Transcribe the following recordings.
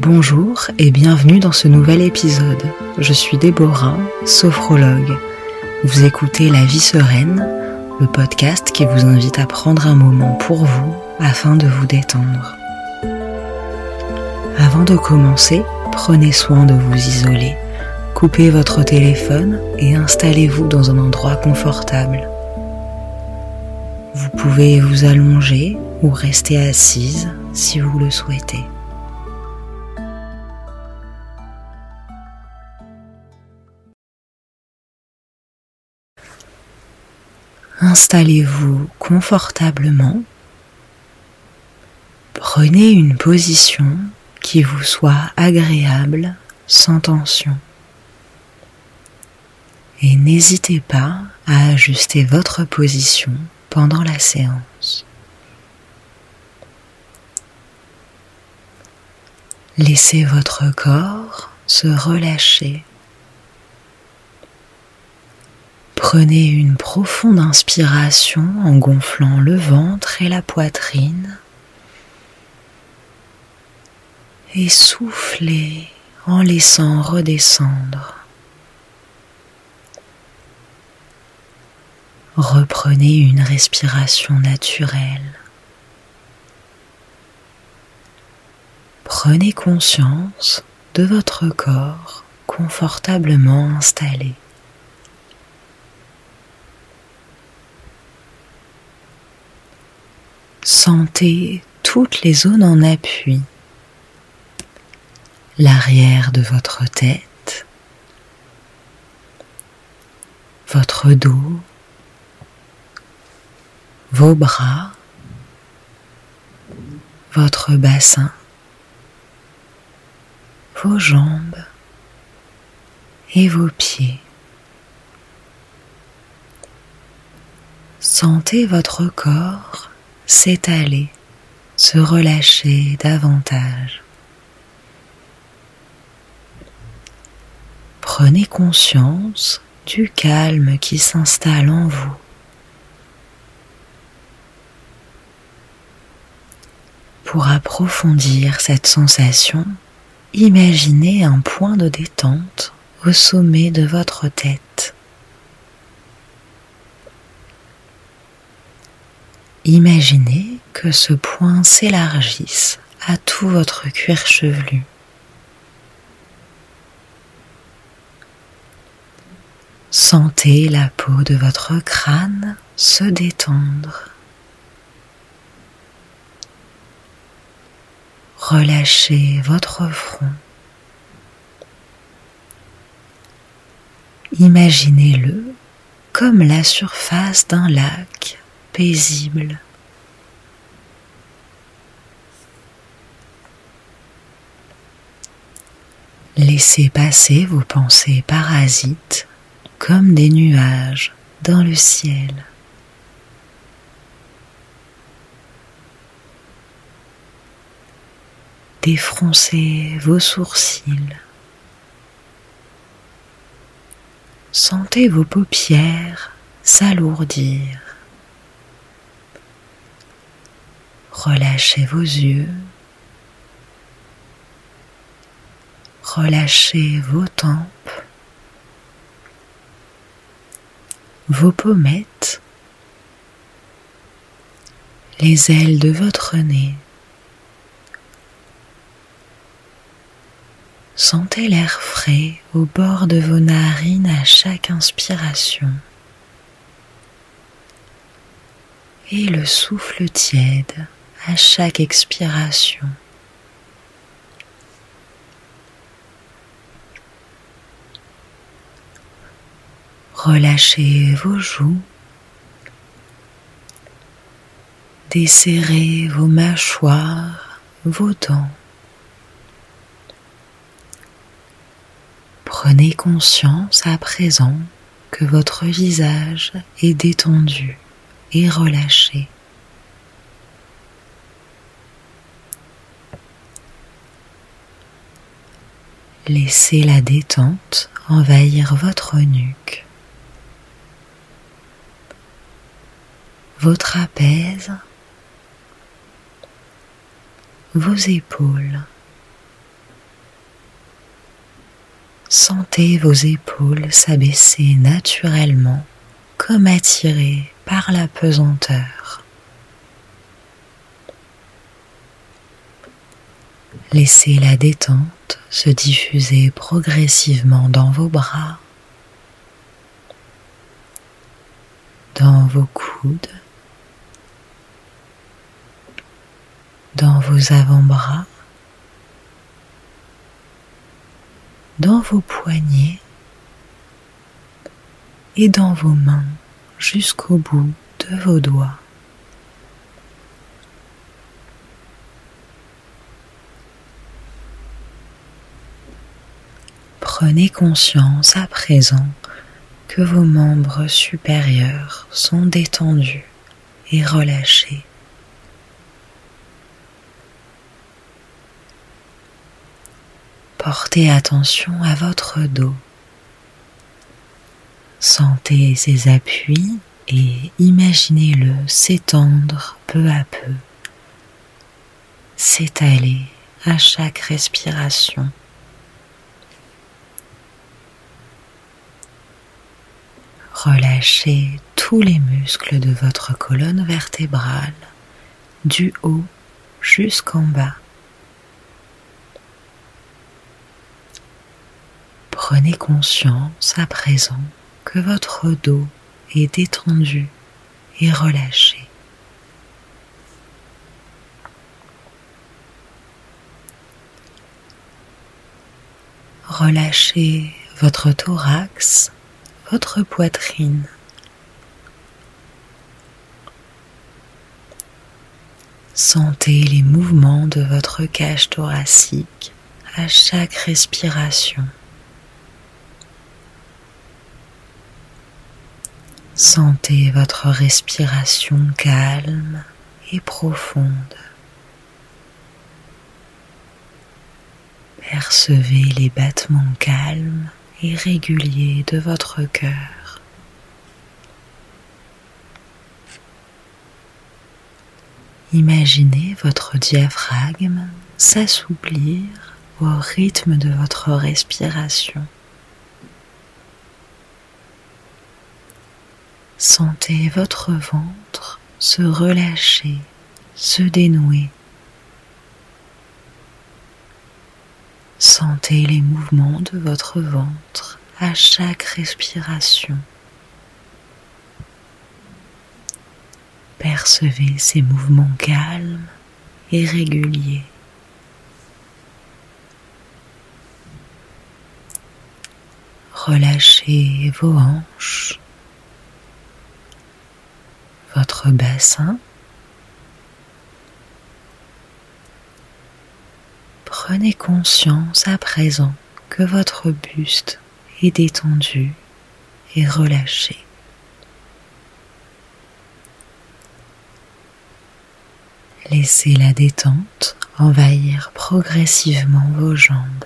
Bonjour et bienvenue dans ce nouvel épisode. Je suis Déborah, sophrologue. Vous écoutez La vie sereine, le podcast qui vous invite à prendre un moment pour vous afin de vous détendre. Avant de commencer, prenez soin de vous isoler. Coupez votre téléphone et installez-vous dans un endroit confortable. Vous pouvez vous allonger ou rester assise si vous le souhaitez. Installez-vous confortablement. Prenez une position qui vous soit agréable sans tension. Et n'hésitez pas à ajuster votre position pendant la séance. Laissez votre corps se relâcher. Prenez une profonde inspiration en gonflant le ventre et la poitrine. Et soufflez en laissant redescendre. Reprenez une respiration naturelle. Prenez conscience de votre corps confortablement installé. Sentez toutes les zones en appui. L'arrière de votre tête, votre dos, vos bras, votre bassin, vos jambes. Et vos pieds. Sentez votre corps s'étaler, se relâcher davantage. Prenez conscience du calme qui s'installe en vous. Pour approfondir cette sensation, imaginez un point de détente au sommet de votre tête. Imaginez que ce point s'élargisse à tout votre cuir chevelu. Sentez la peau de votre crâne se détendre. Relâchez votre front. Imaginez-le comme la surface d'un lac Laissez passer vos pensées parasites comme des nuages dans le ciel. Défroncez vos sourcils. Sentez vos paupières s'alourdir. Relâchez vos yeux. Relâchez vos tempes, vos pommettes, les ailes de votre nez. Sentez l'air frais au bord de vos narines à chaque inspiration et le souffle tiède à chaque expiration. Relâchez vos joues, desserrez vos mâchoires, vos dents. Prenez conscience à présent que votre visage est détendu et relâché. Laissez la détente envahir votre nuque. votre apaise, vos épaules. Sentez vos épaules s'abaisser naturellement comme attirées par la pesanteur. Laissez la détente se diffuser progressivement dans vos bras, dans vos coudes, dans vos avant-bras, dans vos poignets et dans vos mains jusqu'au bout de vos doigts. Prenez conscience à présent que vos membres supérieurs sont détendus et relâchés. Portez attention à votre dos. Sentez ses appuis et imaginez-le s'étendre peu à peu, s'étaler à chaque respiration. Relâchez tous les muscles de votre colonne vertébrale, du haut jusqu'en bas. Prenez conscience à présent que votre dos est détendu et relâché. Relâchez votre thorax votre poitrine. Sentez les mouvements de votre cage thoracique à chaque respiration. Sentez votre respiration calme et profonde. Percevez les battements calmes et régulier de votre cœur. Imaginez votre diaphragme s'assouplir au rythme de votre respiration. Sentez votre ventre se relâcher, se dénouer. Sentez les mouvements de votre ventre à chaque respiration. Percevez ces mouvements calmes et réguliers. Relâchez vos hanches, votre bassin Prenez conscience à présent que votre buste est détendu et relâché. Laissez la détente envahir progressivement vos jambes.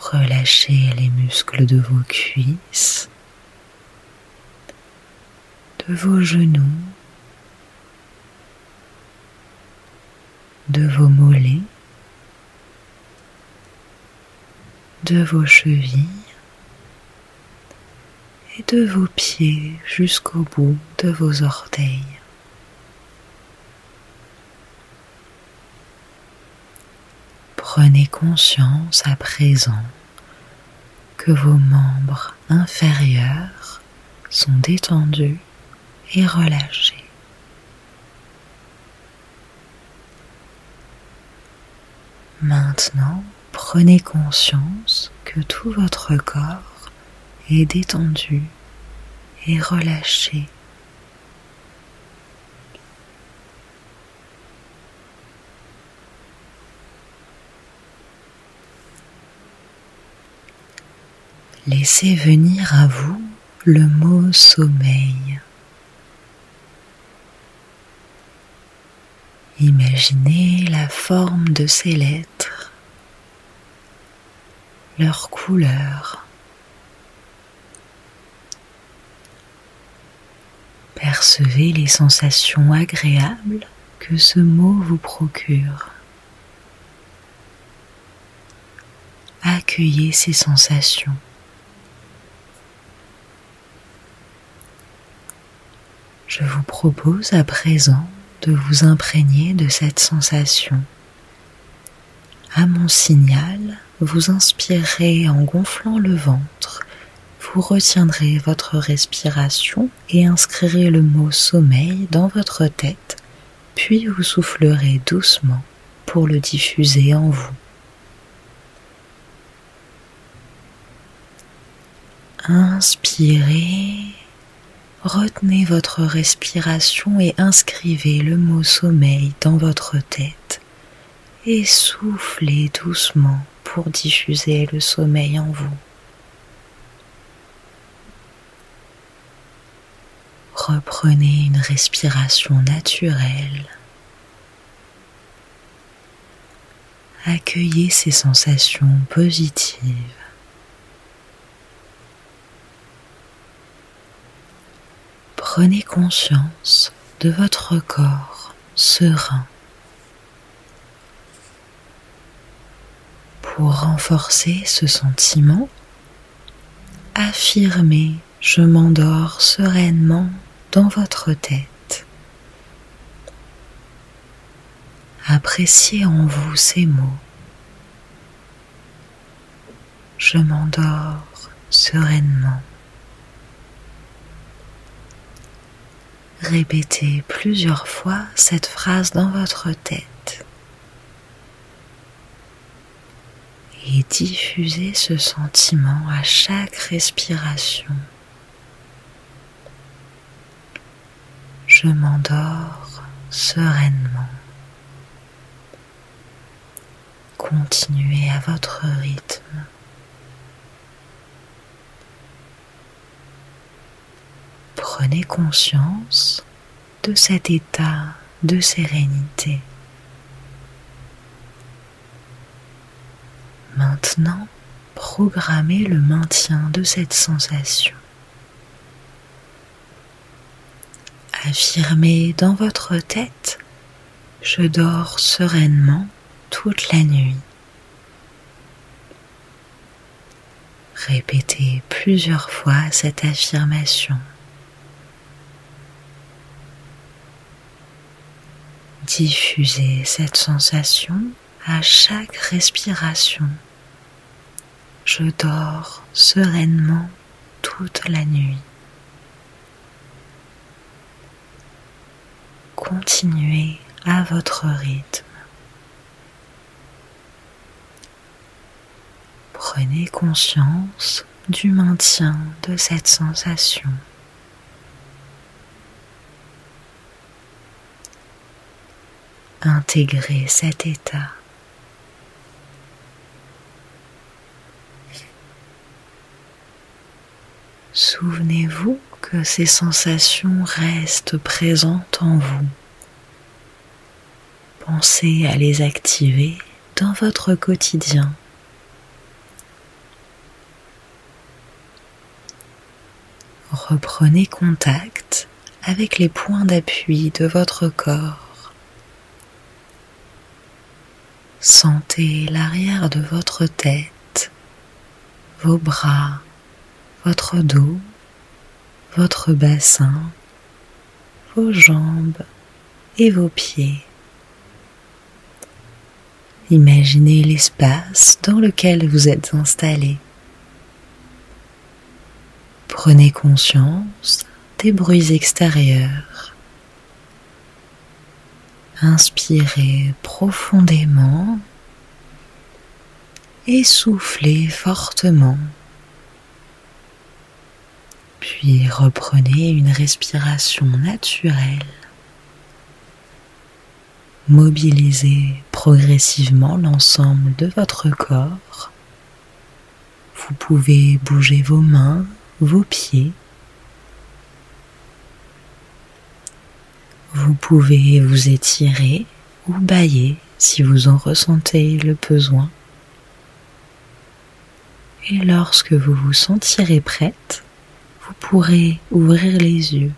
Relâchez les muscles de vos cuisses, de vos genoux de vos mollets, de vos chevilles et de vos pieds jusqu'au bout de vos orteils. Prenez conscience à présent que vos membres inférieurs sont détendus et relâchés. Maintenant, prenez conscience que tout votre corps est détendu et relâché. Laissez venir à vous le mot sommeil. Imaginez la forme de ces lettres, leur couleur. Percevez les sensations agréables que ce mot vous procure. accueillez ces sensations. Je vous propose à présent de vous imprégner de cette sensation. À mon signal, vous inspirerez en gonflant le ventre, vous retiendrez votre respiration et inscrirez le mot sommeil dans votre tête, puis vous soufflerez doucement pour le diffuser en vous. Inspirez, retenez votre respiration et inscrivez le mot sommeil dans votre tête et soufflez doucement pour diffuser le sommeil en vous. Reprenez une respiration naturelle. Accueillez ces sensations positives. Prenez conscience de votre corps serein. Pour renforcer ce sentiment, affirmez je m'endors sereinement dans votre tête. Appréciez en vous ces mots. Je m'endors sereinement. Répétez plusieurs fois cette phrase dans votre tête et diffusez ce sentiment à chaque respiration. Je m'endors sereinement. Continuez à votre rythme. Conscience de cet état de sérénité. Maintenant, programmez le maintien de cette sensation. Affirmez dans votre tête, je dors sereinement toute la nuit. Répétez plusieurs fois cette affirmation. Diffusez cette sensation à chaque respiration. Je dors sereinement toute la nuit. Continuez à votre rythme. Prenez conscience du maintien de cette sensation. Intégrez cet état. Souvenez-vous que ces sensations restent présentes en vous. Pensez à les activer dans votre quotidien. Reprenez contact avec les points d'appui de votre corps. Sentez l'arrière de votre tête, vos bras, votre dos, votre bassin, vos jambes et vos pieds. Imaginez l'espace dans lequel vous êtes installé. Prenez conscience des bruits extérieurs Inspirez profondément et soufflez fortement. Puis reprenez une respiration naturelle. Mobilisez progressivement l'ensemble de votre corps. Vous pouvez bouger vos mains, vos pieds Vous pouvez vous étirer ou bailler si vous en ressentez le besoin. Et lorsque vous vous sentirez prête, vous pourrez ouvrir les yeux.